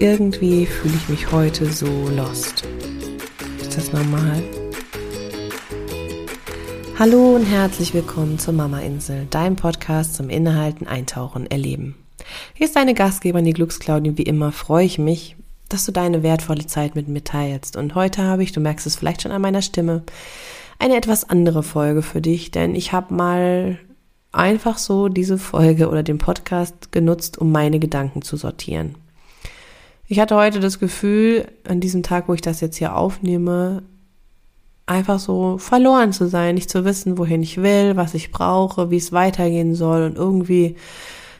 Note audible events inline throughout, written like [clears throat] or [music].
irgendwie fühle ich mich heute so lost. Ist das normal? Hallo und herzlich willkommen zur Mama Insel, deinem Podcast zum Innehalten, Eintauchen, Erleben. Hier ist deine Gastgeberin, die Glücksklaudin. Wie immer freue ich mich, dass du deine wertvolle Zeit mit mir teilst. Und heute habe ich, du merkst es vielleicht schon an meiner Stimme, eine etwas andere Folge für dich, denn ich habe mal einfach so diese Folge oder den Podcast genutzt, um meine Gedanken zu sortieren. Ich hatte heute das Gefühl, an diesem Tag, wo ich das jetzt hier aufnehme, einfach so verloren zu sein, nicht zu wissen, wohin ich will, was ich brauche, wie es weitergehen soll und irgendwie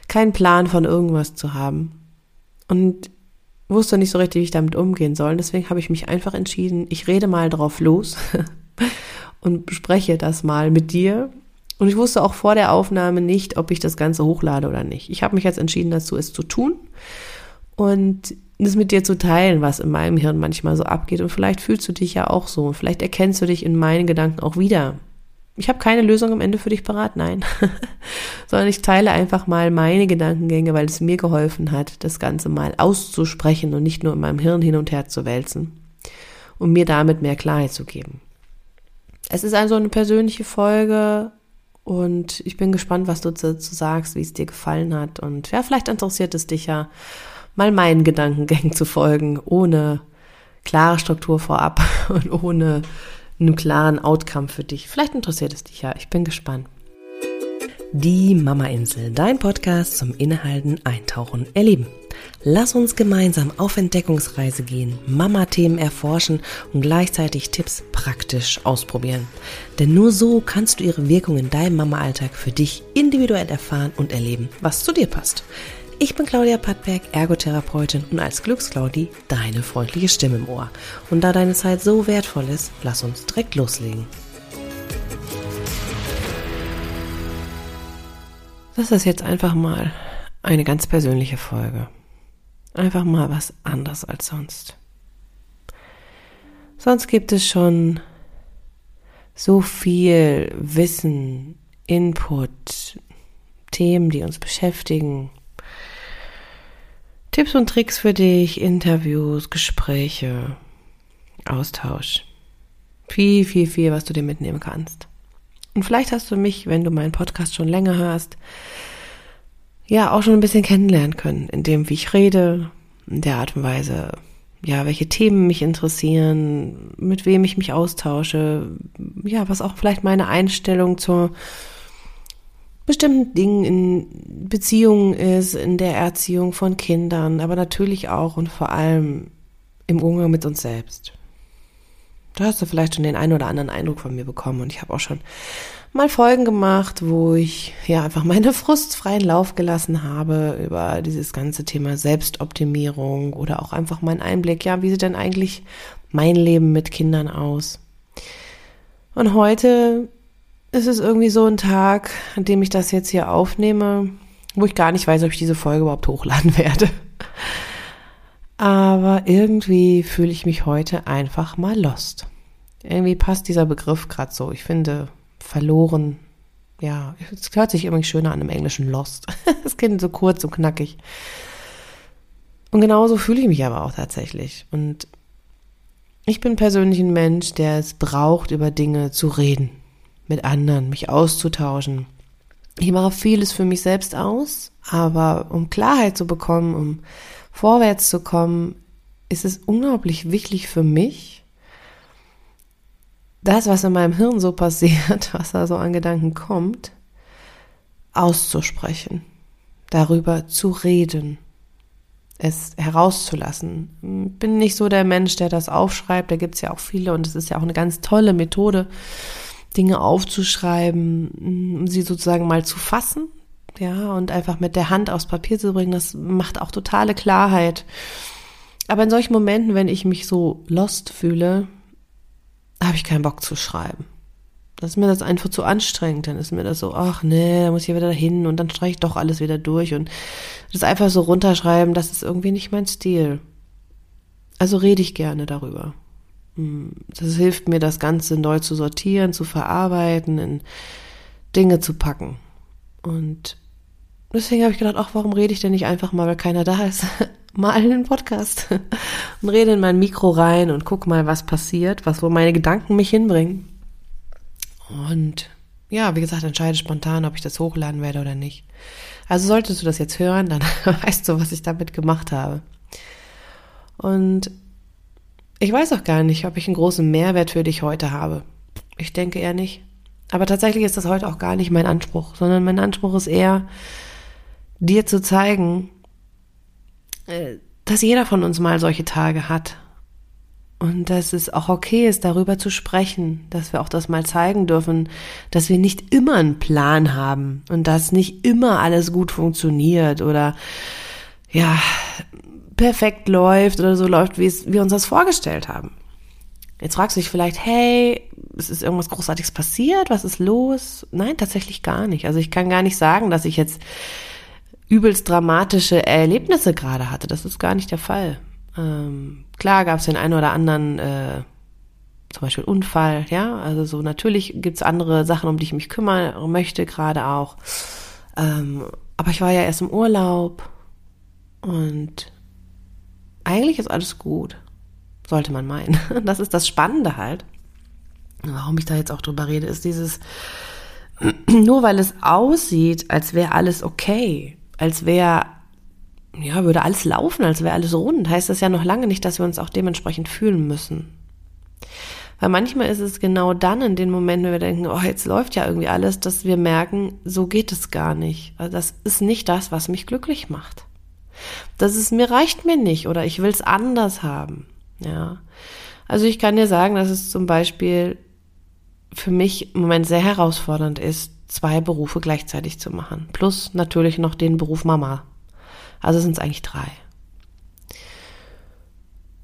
keinen Plan von irgendwas zu haben. Und wusste nicht so richtig, wie ich damit umgehen soll. Deswegen habe ich mich einfach entschieden, ich rede mal drauf los [laughs] und bespreche das mal mit dir und ich wusste auch vor der Aufnahme nicht, ob ich das Ganze hochlade oder nicht. Ich habe mich jetzt entschieden dazu, es zu tun und es mit dir zu teilen, was in meinem Hirn manchmal so abgeht. Und vielleicht fühlst du dich ja auch so. Vielleicht erkennst du dich in meinen Gedanken auch wieder. Ich habe keine Lösung am Ende für dich parat, nein. [laughs] Sondern ich teile einfach mal meine Gedankengänge, weil es mir geholfen hat, das Ganze mal auszusprechen und nicht nur in meinem Hirn hin und her zu wälzen. Um mir damit mehr Klarheit zu geben. Es ist also eine persönliche Folge und ich bin gespannt, was du dazu sagst, wie es dir gefallen hat. Und ja, vielleicht interessiert es dich ja, mal meinen Gedankengängen zu folgen, ohne klare Struktur vorab [laughs] und ohne einen klaren Outcome für dich. Vielleicht interessiert es dich ja. Ich bin gespannt. Die Mama Insel, dein Podcast zum Innehalten, Eintauchen, Erleben. Lass uns gemeinsam auf Entdeckungsreise gehen, Mama-Themen erforschen und gleichzeitig Tipps praktisch ausprobieren. Denn nur so kannst du ihre Wirkung in deinem Mama-Alltag für dich individuell erfahren und erleben, was zu dir passt. Ich bin Claudia Pattberg, Ergotherapeutin und als Glücksclaudi deine freundliche Stimme im Ohr. Und da deine Zeit so wertvoll ist, lass uns direkt loslegen. Das ist jetzt einfach mal eine ganz persönliche Folge. Einfach mal was anderes als sonst. Sonst gibt es schon so viel Wissen, Input, Themen, die uns beschäftigen. Tipps und Tricks für dich, Interviews, Gespräche, Austausch. Viel, viel, viel, was du dir mitnehmen kannst. Und vielleicht hast du mich, wenn du meinen Podcast schon länger hörst, ja auch schon ein bisschen kennenlernen können, in dem, wie ich rede, in der Art und Weise, ja, welche Themen mich interessieren, mit wem ich mich austausche, ja, was auch vielleicht meine Einstellung zu bestimmten Dingen in Beziehungen ist, in der Erziehung von Kindern, aber natürlich auch und vor allem im Umgang mit uns selbst. Da hast du vielleicht schon den einen oder anderen Eindruck von mir bekommen und ich habe auch schon mal Folgen gemacht, wo ich ja einfach meine Frust freien Lauf gelassen habe über dieses ganze Thema Selbstoptimierung oder auch einfach meinen Einblick, ja, wie sieht denn eigentlich mein Leben mit Kindern aus? Und heute ist es irgendwie so ein Tag, an dem ich das jetzt hier aufnehme, wo ich gar nicht weiß, ob ich diese Folge überhaupt hochladen [laughs] werde. Aber irgendwie fühle ich mich heute einfach mal lost. Irgendwie passt dieser Begriff gerade so. Ich finde, verloren. Ja, es hört sich irgendwie schöner an im Englischen Lost. [laughs] Das klingt so kurz und knackig. Und genauso fühle ich mich aber auch tatsächlich. Und ich bin persönlich ein Mensch, der es braucht, über Dinge zu reden, mit anderen, mich auszutauschen. Ich mache vieles für mich selbst aus, aber um Klarheit zu bekommen, um vorwärts zu kommen, ist es unglaublich wichtig für mich, das, was in meinem Hirn so passiert, [laughs] was da so an Gedanken kommt, auszusprechen, darüber zu reden, es herauszulassen. Bin nicht so der Mensch, der das aufschreibt, da gibt es ja auch viele und es ist ja auch eine ganz tolle Methode, Dinge aufzuschreiben, um sie sozusagen mal zu fassen, ja, und einfach mit der Hand aufs Papier zu bringen, das macht auch totale Klarheit. Aber in solchen Momenten, wenn ich mich so lost fühle, habe ich keinen Bock zu schreiben. Das ist mir das einfach zu anstrengend. Dann ist mir das so, ach nee, da muss ich wieder hin und dann streiche ich doch alles wieder durch und das einfach so runterschreiben, das ist irgendwie nicht mein Stil. Also rede ich gerne darüber. Hm, das hilft mir, das Ganze neu zu sortieren, zu verarbeiten, in Dinge zu packen. Und deswegen habe ich gedacht, ach, warum rede ich denn nicht einfach mal, weil keiner da ist? [laughs] mal einen Podcast [laughs] und rede in mein Mikro rein und guck mal, was passiert, was wo meine Gedanken mich hinbringen. Und ja, wie gesagt, entscheide spontan, ob ich das hochladen werde oder nicht. Also solltest du das jetzt hören, dann [laughs] weißt du, was ich damit gemacht habe. Und ich weiß auch gar nicht, ob ich einen großen Mehrwert für dich heute habe. Ich denke eher nicht. Aber tatsächlich ist das heute auch gar nicht mein Anspruch, sondern mein Anspruch ist eher, dir zu zeigen, äh, dass jeder von uns mal solche Tage hat. Und dass es auch okay ist, darüber zu sprechen, dass wir auch das mal zeigen dürfen, dass wir nicht immer einen Plan haben und dass nicht immer alles gut funktioniert oder ja, perfekt läuft oder so läuft, wie es wir uns das vorgestellt haben. Jetzt fragst du dich vielleicht, hey, es ist irgendwas Großartiges passiert? Was ist los? Nein, tatsächlich gar nicht. Also ich kann gar nicht sagen, dass ich jetzt übelst dramatische Erlebnisse gerade hatte. Das ist gar nicht der Fall. Ähm, klar gab es den einen oder anderen, äh, zum Beispiel Unfall, ja. Also so natürlich gibt's andere Sachen, um die ich mich kümmern möchte, gerade auch. Ähm, aber ich war ja erst im Urlaub und eigentlich ist alles gut. Sollte man meinen. [laughs] Das ist das Spannende halt. Warum ich da jetzt auch drüber rede, ist dieses, [clears throat] nur weil es aussieht, als wäre alles okay, als wäre, ja, würde alles laufen, als wäre alles rund, heißt das ja noch lange nicht, dass wir uns auch dementsprechend fühlen müssen. Weil manchmal ist es genau dann in den Momenten, wenn wir denken, oh, jetzt läuft ja irgendwie alles, dass wir merken, so geht es gar nicht. Also das ist nicht das, was mich glücklich macht. Das ist mir reicht mir nicht oder ich will es anders haben. Ja. Also ich kann dir sagen, dass es zum Beispiel für mich im Moment sehr herausfordernd ist, zwei Berufe gleichzeitig zu machen. Plus natürlich noch den Beruf Mama. Also sind es eigentlich drei.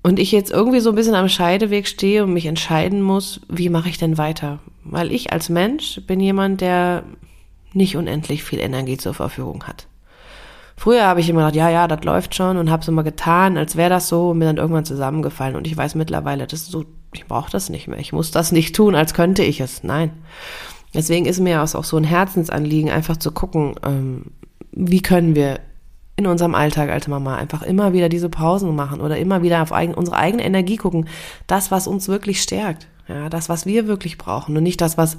Und ich jetzt irgendwie so ein bisschen am Scheideweg stehe und mich entscheiden muss, wie mache ich denn weiter? Weil ich als Mensch bin jemand, der nicht unendlich viel Energie zur Verfügung hat. Früher habe ich immer gedacht, ja, ja, das läuft schon und habe es immer getan, als wäre das so und mir dann irgendwann zusammengefallen. Und ich weiß mittlerweile, das ist so, ich brauche das nicht mehr. Ich muss das nicht tun, als könnte ich es. Nein. Deswegen ist mir auch so ein Herzensanliegen, einfach zu gucken, ähm, wie können wir in unserem Alltag als Mama einfach immer wieder diese Pausen machen oder immer wieder auf eigen, unsere eigene Energie gucken. Das, was uns wirklich stärkt. Ja, das, was wir wirklich brauchen und nicht das, was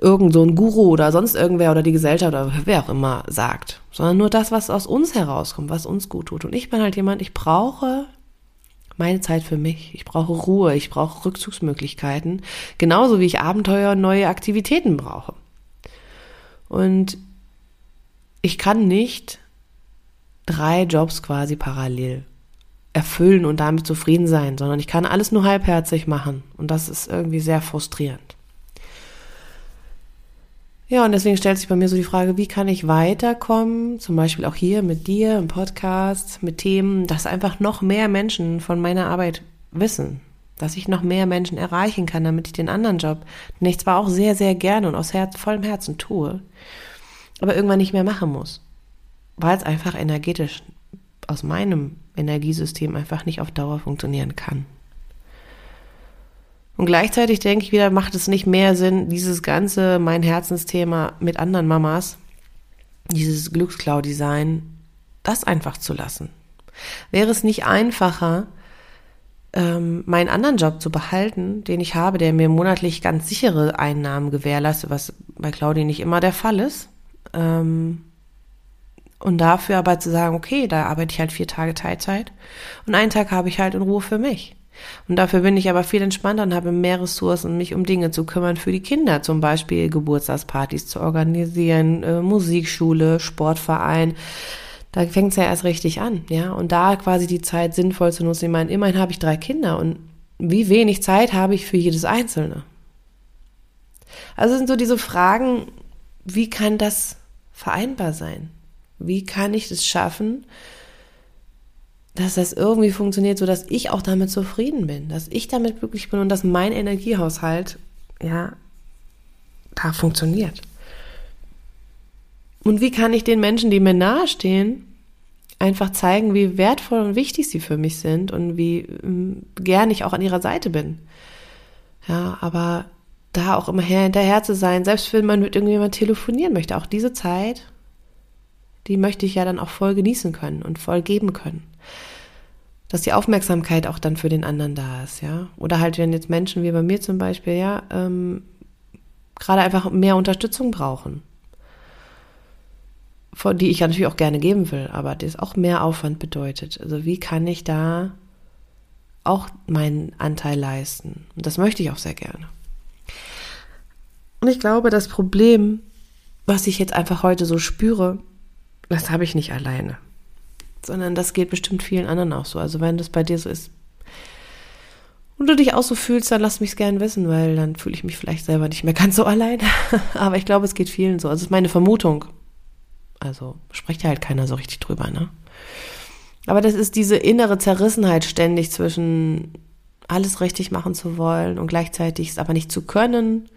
irgend so ein Guru oder sonst irgendwer oder die Gesellschaft oder wer auch immer sagt, sondern nur das, was aus uns herauskommt, was uns gut tut. Und ich bin halt jemand, ich brauche meine Zeit für mich. Ich brauche Ruhe, ich brauche Rückzugsmöglichkeiten, genauso wie ich Abenteuer und neue Aktivitäten brauche. Und ich kann nicht drei Jobs quasi parallel erfüllen und damit zufrieden sein, sondern ich kann alles nur halbherzig machen. Und das ist irgendwie sehr frustrierend. Ja, und deswegen stellt sich bei mir so die Frage, wie kann ich weiterkommen, zum Beispiel auch hier mit dir im Podcast, mit Themen, dass einfach noch mehr Menschen von meiner Arbeit wissen, dass ich noch mehr Menschen erreichen kann, damit ich den anderen Job, den ich zwar auch sehr, sehr gerne und aus Herz, vollem Herzen tue, aber irgendwann nicht mehr machen muss, weil es einfach energetisch aus meinem Energiesystem einfach nicht auf Dauer funktionieren kann. Und gleichzeitig denke ich wieder, macht es nicht mehr Sinn, dieses ganze mein Herzensthema mit anderen Mamas, dieses Glücksklau-Design, das einfach zu lassen. Wäre es nicht einfacher, ähm, meinen anderen Job zu behalten, den ich habe, der mir monatlich ganz sichere Einnahmen gewährleistet, was bei Claudi nicht immer der Fall ist, ähm, und dafür aber zu sagen, okay, da arbeite ich halt vier Tage Teilzeit und einen Tag habe ich halt in Ruhe für mich. Und dafür bin ich aber viel entspannter und habe mehr Ressourcen, mich um Dinge zu kümmern für die Kinder, zum Beispiel Geburtstagspartys zu organisieren, äh, Musikschule, Sportverein. Da fängt es ja erst richtig an, ja. Und da quasi die Zeit sinnvoll zu nutzen. Ich meine, immerhin habe ich drei Kinder und wie wenig Zeit habe ich für jedes Einzelne? Also sind so diese Fragen, wie kann das vereinbar sein? Wie kann ich es schaffen, dass das irgendwie funktioniert, so dass ich auch damit zufrieden bin, dass ich damit glücklich bin und dass mein Energiehaushalt, ja, da funktioniert. Und wie kann ich den Menschen, die mir nahestehen, einfach zeigen, wie wertvoll und wichtig sie für mich sind und wie ähm, gern ich auch an ihrer Seite bin. Ja, aber da auch immer hinterher zu sein, selbst wenn man mit irgendjemand telefonieren möchte, auch diese Zeit die möchte ich ja dann auch voll genießen können und voll geben können. dass die Aufmerksamkeit auch dann für den anderen da ist, ja. Oder halt, wenn jetzt Menschen wie bei mir zum Beispiel, ja, ähm, gerade einfach mehr Unterstützung brauchen. Von die ich ja natürlich auch gerne geben will, aber das auch mehr Aufwand bedeutet. Also wie kann ich da auch meinen Anteil leisten? Und das möchte ich auch sehr gerne. Und ich glaube, das Problem, was ich jetzt einfach heute so spüre, das habe ich nicht alleine sondern das geht bestimmt vielen anderen auch so. Also wenn das bei dir so ist und du dich auch so fühlst, dann lass mich gern wissen, weil dann fühle ich mich vielleicht selber nicht mehr ganz so allein. [laughs] Aber ich glaube, es geht vielen so. Also es ist meine Vermutung. Also spricht ja halt keiner so richtig drüber, ne? Aber das ist diese innere Zerrissenheit ständig zwischen alles richtig machen zu wollen und gleichzeitig es aber nicht zu können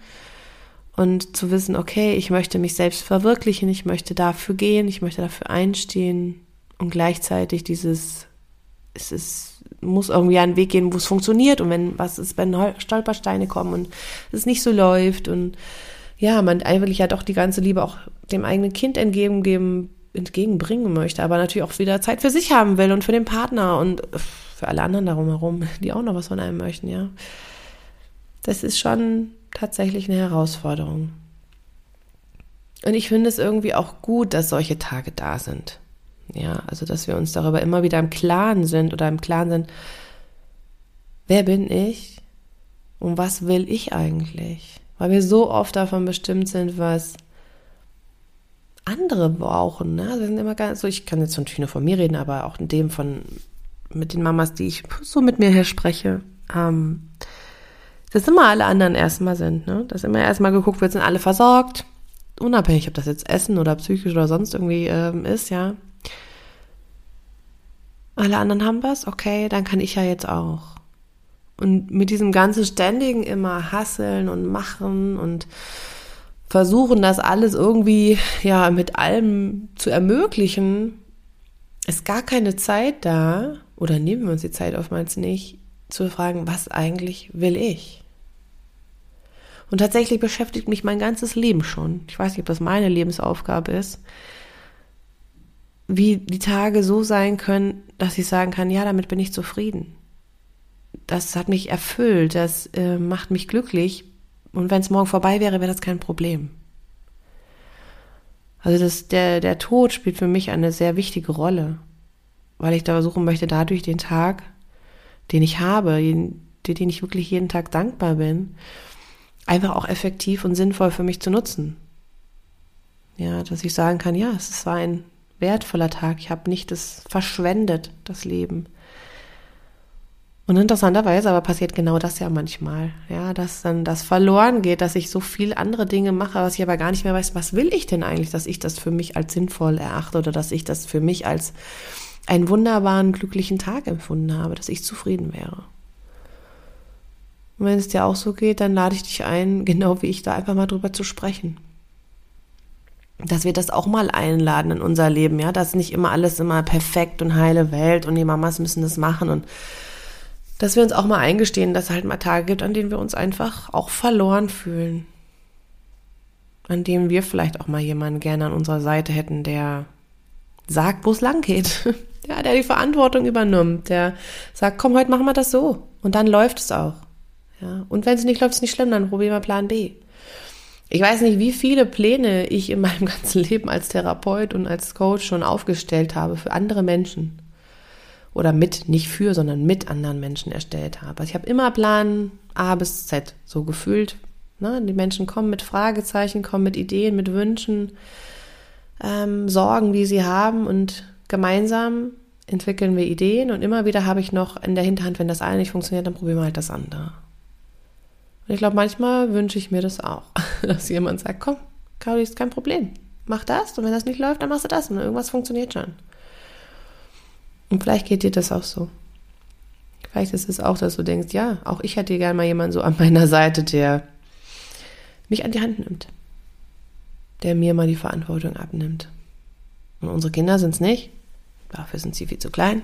und zu wissen, okay, ich möchte mich selbst verwirklichen, ich möchte dafür gehen, ich möchte dafür einstehen. Und gleichzeitig dieses, es ist, muss irgendwie einen Weg gehen, wo es funktioniert. Und wenn was ist, wenn Stolpersteine kommen und es nicht so läuft. Und ja, man eigentlich ja doch die ganze Liebe auch dem eigenen Kind entgegengeben, entgegenbringen möchte, aber natürlich auch wieder Zeit für sich haben will und für den Partner und für alle anderen darum herum, die auch noch was von einem möchten, ja. Das ist schon tatsächlich eine Herausforderung. Und ich finde es irgendwie auch gut, dass solche Tage da sind. Ja, also dass wir uns darüber immer wieder im Klaren sind oder im Klaren sind, wer bin ich und was will ich eigentlich? Weil wir so oft davon bestimmt sind, was andere brauchen. Ne? Also wir sind immer ganz so, ich kann jetzt natürlich nur von mir reden, aber auch in dem von mit den Mamas, die ich so mit mir her spreche, ähm, dass immer alle anderen erstmal sind, ne? Dass immer erstmal geguckt wird, sind alle versorgt, unabhängig, ob das jetzt Essen oder psychisch oder sonst irgendwie ähm, ist, ja. Alle anderen haben was, okay, dann kann ich ja jetzt auch. Und mit diesem ganzen ständigen immer hasseln und machen und versuchen, das alles irgendwie, ja, mit allem zu ermöglichen, ist gar keine Zeit da, oder nehmen wir uns die Zeit oftmals nicht, zu fragen, was eigentlich will ich? Und tatsächlich beschäftigt mich mein ganzes Leben schon. Ich weiß nicht, ob das meine Lebensaufgabe ist, wie die Tage so sein können, dass ich sagen kann, ja, damit bin ich zufrieden. Das hat mich erfüllt, das äh, macht mich glücklich. Und wenn es morgen vorbei wäre, wäre das kein Problem. Also das, der, der Tod spielt für mich eine sehr wichtige Rolle, weil ich da versuchen möchte, dadurch den Tag, den ich habe, den, den ich wirklich jeden Tag dankbar bin, einfach auch effektiv und sinnvoll für mich zu nutzen. Ja, dass ich sagen kann, ja, es war ein wertvoller Tag. Ich habe nicht das verschwendet, das Leben. Und interessanterweise aber passiert genau das ja manchmal, ja, dass dann das verloren geht, dass ich so viel andere Dinge mache, was ich aber gar nicht mehr weiß, was will ich denn eigentlich, dass ich das für mich als sinnvoll erachte oder dass ich das für mich als einen wunderbaren, glücklichen Tag empfunden habe, dass ich zufrieden wäre. Und wenn es dir auch so geht, dann lade ich dich ein, [laughs] genau wie ich da einfach mal drüber zu sprechen dass wir das auch mal einladen in unser Leben, ja, dass nicht immer alles immer perfekt und heile Welt und die Mamas müssen das machen und dass wir uns auch mal eingestehen, dass es halt mal Tage gibt, an denen wir uns einfach auch verloren fühlen. An denen wir vielleicht auch mal jemanden gerne an unserer Seite hätten, der sagt, wo es lang geht. [laughs] Ja, der die Verantwortung übernimmt, der sagt, komm, heute machen wir das so. Und dann läuft es auch. Ja. Und wenn es nicht läuft, ist nicht schlimm, dann probieren wir Plan B. Ich weiß nicht, wie viele Pläne ich in [laughs] meinem ganzen Leben als Therapeut und als Coach schon aufgestellt habe für andere Menschen. Oder mit, nicht für, sondern mit anderen Menschen erstellt habe. Also ich habe immer Plan A bis Z, so gefühlt. Ne? Die Menschen kommen mit Fragezeichen, kommen mit Ideen, mit Wünschen, ähm, Sorgen, die sie haben und gemeinsam entwickeln wir Ideen und immer wieder habe ich noch in der Hinterhand, wenn das eine nicht funktioniert, dann probieren wir halt das andere. Und ich glaube, manchmal wünsche ich mir das auch, [laughs] dass jemand sagt, komm, Claudia, ist kein Problem. Mach das und wenn das nicht läuft, dann machst du das und irgendwas funktioniert schon. Und vielleicht geht dir das auch so. Vielleicht ist es auch, dass du denkst, ja, auch ich hätte gerne mal jemanden so an meiner Seite, der mich an die Hand nimmt. Der mir mal die Verantwortung abnimmt. Und unsere Kinder sind es nicht. Dafür sind sie viel zu klein.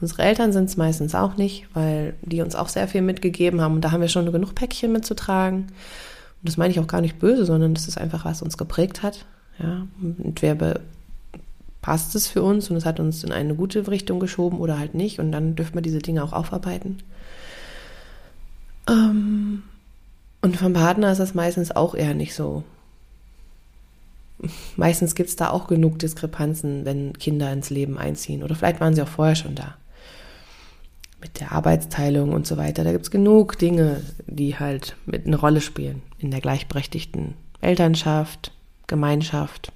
Unsere Eltern sind es meistens auch nicht, weil die uns auch sehr viel mitgegeben haben. Und da haben wir schon genug Päckchen mitzutragen. Und das meine ich auch gar nicht böse, sondern das ist einfach, was uns geprägt hat. Ja, wir passt es für uns und es hat uns in eine gute Richtung geschoben oder halt nicht und dann dürfen wir diese Dinge auch aufarbeiten. Ähm, und vom Partner ist das meistens auch eher nicht so. Meistens gibt es da auch genug Diskrepanzen, wenn Kinder ins Leben einziehen. Oder vielleicht waren sie auch vorher schon da. Mit der Arbeitsteilung und so weiter. Da gibt es genug Dinge, die halt mit eine Rolle spielen in der gleichberechtigten Elternschaft, Gemeinschaft.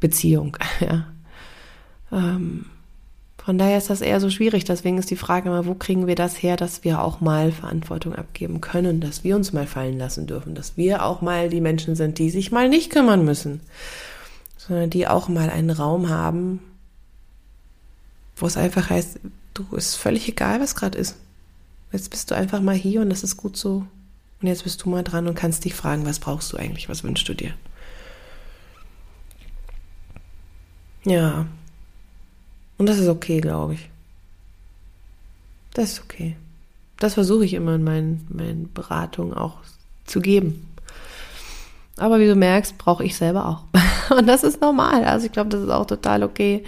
Beziehung. [laughs] Ja. Ähm, von daher ist das eher so schwierig. Deswegen ist die Frage immer, wo kriegen wir das her, dass wir auch mal Verantwortung abgeben können, dass wir uns mal fallen lassen dürfen, dass wir auch mal die Menschen sind, die sich mal nicht kümmern müssen, sondern die auch mal einen Raum haben, wo es einfach heißt, du ist völlig egal, was gerade ist. Jetzt bist du einfach mal hier und das ist gut so. Und jetzt bist du mal dran und kannst dich fragen, was brauchst du eigentlich, was wünschst du dir? Ja. Und das ist okay, glaube ich. Das ist okay. Das versuche ich immer in meinen, meinen Beratungen auch zu geben. Aber wie du merkst, brauche ich selber auch. [laughs] Und das ist normal. Also ich glaube, das ist auch total okay.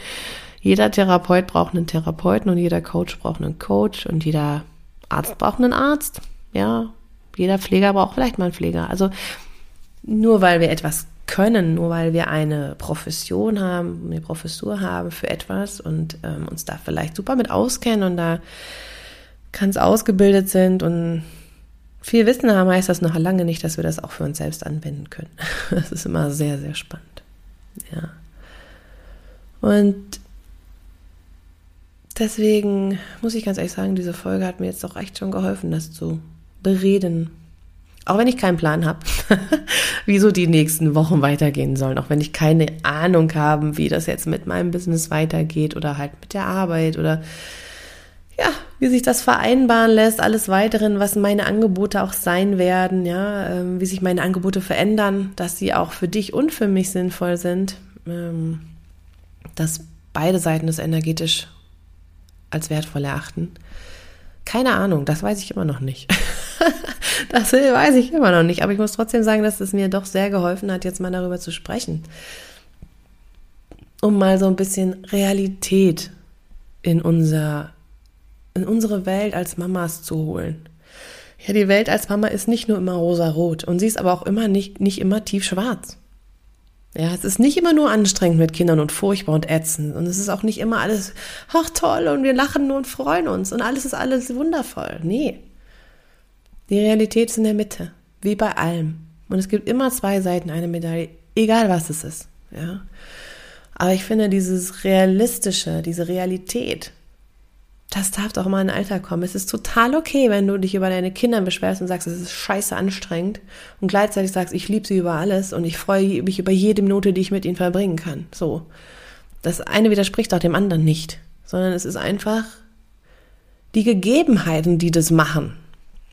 Jeder Therapeut braucht einen Therapeuten und jeder Coach braucht einen Coach und jeder Arzt braucht einen Arzt. Ja, jeder Pfleger braucht vielleicht mal einen Pfleger. Also nur weil wir etwas können, nur weil wir eine Profession haben, eine Professur haben für etwas und ähm, uns da vielleicht super mit auskennen und da ganz ausgebildet sind und viel Wissen haben, heißt das noch lange nicht, dass wir das auch für uns selbst anwenden können. [laughs] Das ist immer sehr, sehr spannend. Ja. Und deswegen muss ich ganz ehrlich sagen, diese Folge hat mir jetzt auch echt schon geholfen, das zu bereden, auch wenn ich keinen Plan habe, [laughs] wieso die nächsten Wochen weitergehen sollen, auch wenn ich keine Ahnung habe, wie das jetzt mit meinem Business weitergeht oder halt mit der Arbeit oder ja, wie sich das vereinbaren lässt, alles weiteren, was meine Angebote auch sein werden, ja, ähm, wie sich meine Angebote verändern, dass sie auch für dich und für mich sinnvoll sind, ähm, dass beide Seiten es energetisch als wertvoll erachten. Keine Ahnung, das weiß ich immer noch nicht. [laughs] das weiß ich immer noch nicht. Aber ich muss trotzdem sagen, dass es mir doch sehr geholfen hat, jetzt mal darüber zu sprechen. Um mal so ein bisschen Realität in unser, in unsere Welt als Mamas zu holen. Ja, die Welt als Mama ist nicht nur immer rosa-rot und sie ist aber auch immer nicht, nicht immer tief-schwarz. Ja, es ist nicht immer nur anstrengend mit Kindern und furchtbar und ätzend. Und es ist auch nicht immer alles, ach toll, und wir lachen nur und freuen uns und alles ist alles wundervoll. Nee. Die Realität ist in der Mitte, wie bei allem. Und es gibt immer zwei Seiten einer Medaille, egal was es ist. Ja. Aber ich finde, dieses Realistische, diese Realität, das darf doch mal in den Alltag kommen. Es ist total okay, wenn du dich über deine Kinder beschwerst und sagst, es ist scheiße anstrengend und gleichzeitig sagst, ich liebe sie über alles und ich freue mich über jede Minute, die ich mit ihnen verbringen kann. So. Das eine widerspricht auch dem anderen nicht, sondern es ist einfach die Gegebenheiten, die das machen.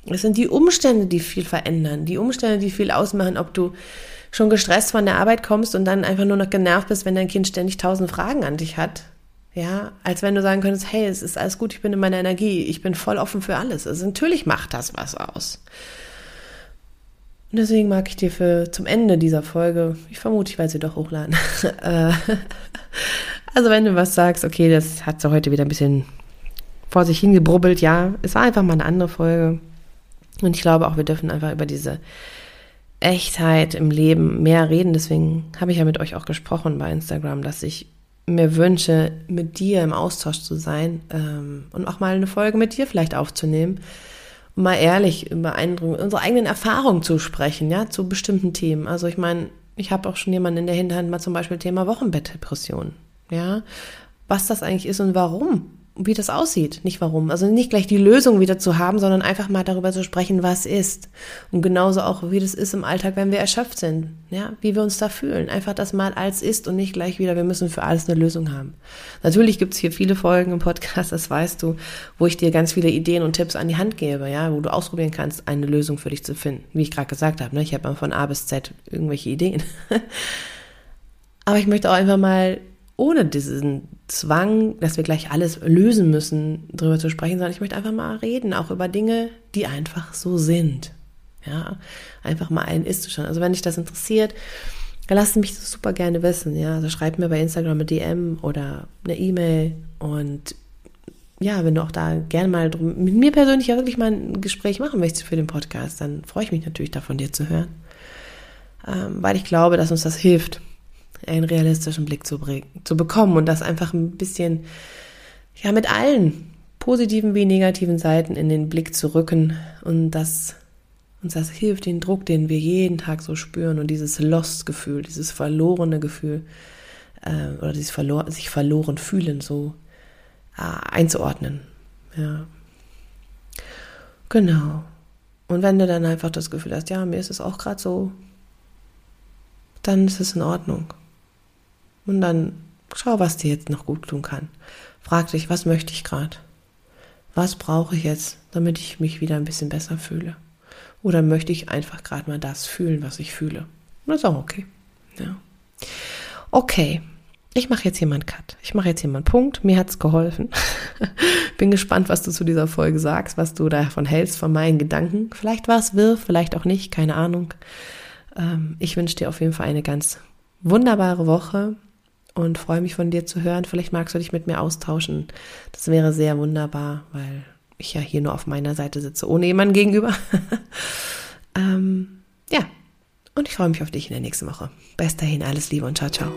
Es sind die Umstände, die viel verändern, die Umstände, die viel ausmachen, ob du schon gestresst von der Arbeit kommst und dann einfach nur noch genervt bist, wenn dein Kind ständig tausend Fragen an dich hat. Ja, als wenn du sagen könntest, hey, es ist alles gut, ich bin in meiner Energie, ich bin voll offen für alles. Also natürlich macht das was aus. Und deswegen mag ich dir für zum Ende dieser Folge, ich vermute, ich werde sie doch hochladen. [laughs] Äh, also wenn du was sagst, okay, das hat so heute wieder ein bisschen vor sich hingebrubbelt, ja, es war einfach mal eine andere Folge. Und ich glaube auch, wir dürfen einfach über diese Echtheit im Leben mehr reden. Deswegen habe ich ja mit euch auch gesprochen bei Instagram, dass ich mir wünsche, mit dir im Austausch zu sein ähm, und auch mal eine Folge mit dir vielleicht aufzunehmen, um mal ehrlich über unsere eigenen Erfahrungen zu sprechen, ja, zu bestimmten Themen. Also ich meine, ich habe auch schon jemanden in der Hinterhand mal zum Beispiel Thema Wochenbettdepression, ja, was das eigentlich ist und warum wie das aussieht, nicht warum. Also nicht gleich die Lösung wieder zu haben, sondern einfach mal darüber zu sprechen, was ist. Und genauso auch, wie das ist im Alltag, wenn wir erschöpft sind, ja, wie wir uns da fühlen. Einfach das mal als ist und nicht gleich wieder, wir müssen für alles eine Lösung haben. Natürlich gibt's hier viele Folgen im Podcast, das weißt du, wo ich dir ganz viele Ideen und Tipps an die Hand gebe, ja, wo du ausprobieren kannst, eine Lösung für dich zu finden. Wie ich gerade gesagt habe, ne? ich habe mal von A bis Z irgendwelche Ideen. [laughs] Aber ich möchte auch einfach mal ohne diesen Zwang, dass wir gleich alles lösen müssen, darüber zu sprechen, sondern ich möchte einfach mal reden, auch über Dinge, die einfach so sind. Ja, einfach mal ein Ist-Zustand. Also wenn dich das interessiert, lasst mich das super gerne wissen. Ja, also schreibt mir bei Instagram eine DM oder eine E-Mail und ja, wenn du auch da gerne mal drum, mit mir persönlich ja wirklich mal ein Gespräch machen möchtest für den Podcast, dann freue ich mich natürlich davon, dir zu hören. Ähm, weil ich glaube, dass uns das hilft, einen realistischen Blick zu, zu bekommen und das einfach ein bisschen, ja, mit allen positiven wie negativen Seiten in den Blick zu rücken und das uns das hilft, den Druck, den wir jeden Tag so spüren und dieses Lost-Gefühl, dieses verlorene Gefühl äh, oder dieses verlor sich verloren fühlen, so äh, einzuordnen. Ja. Genau. Und wenn du dann einfach das Gefühl hast, ja, mir ist es auch gerade so, dann ist es in Ordnung. Und dann schau, was dir jetzt noch gut tun kann. Frag dich, was möchte ich gerade? Was brauche ich jetzt, damit ich mich wieder ein bisschen besser fühle? Oder möchte ich einfach gerade mal das fühlen, was ich fühle? Das ist auch okay. Ja. Okay, ich mache jetzt hier mal einen Cut. Ich mache jetzt hier mal einen Punkt. Mir hat's geholfen. [laughs] Bin gespannt, was du zu dieser Folge sagst, was du davon hältst, von meinen Gedanken. Vielleicht war es wirr, vielleicht auch nicht, keine Ahnung. Ähm, ich wünsche dir auf jeden Fall eine ganz wunderbare Woche und freue mich von dir zu hören. Vielleicht magst du dich mit mir austauschen. Das wäre sehr wunderbar, weil ich ja hier nur auf meiner Seite sitze, ohne jemanden gegenüber. [laughs] ähm, ja, und ich freue mich auf dich in der nächsten Woche. Bis dahin, alles Liebe und ciao, ciao.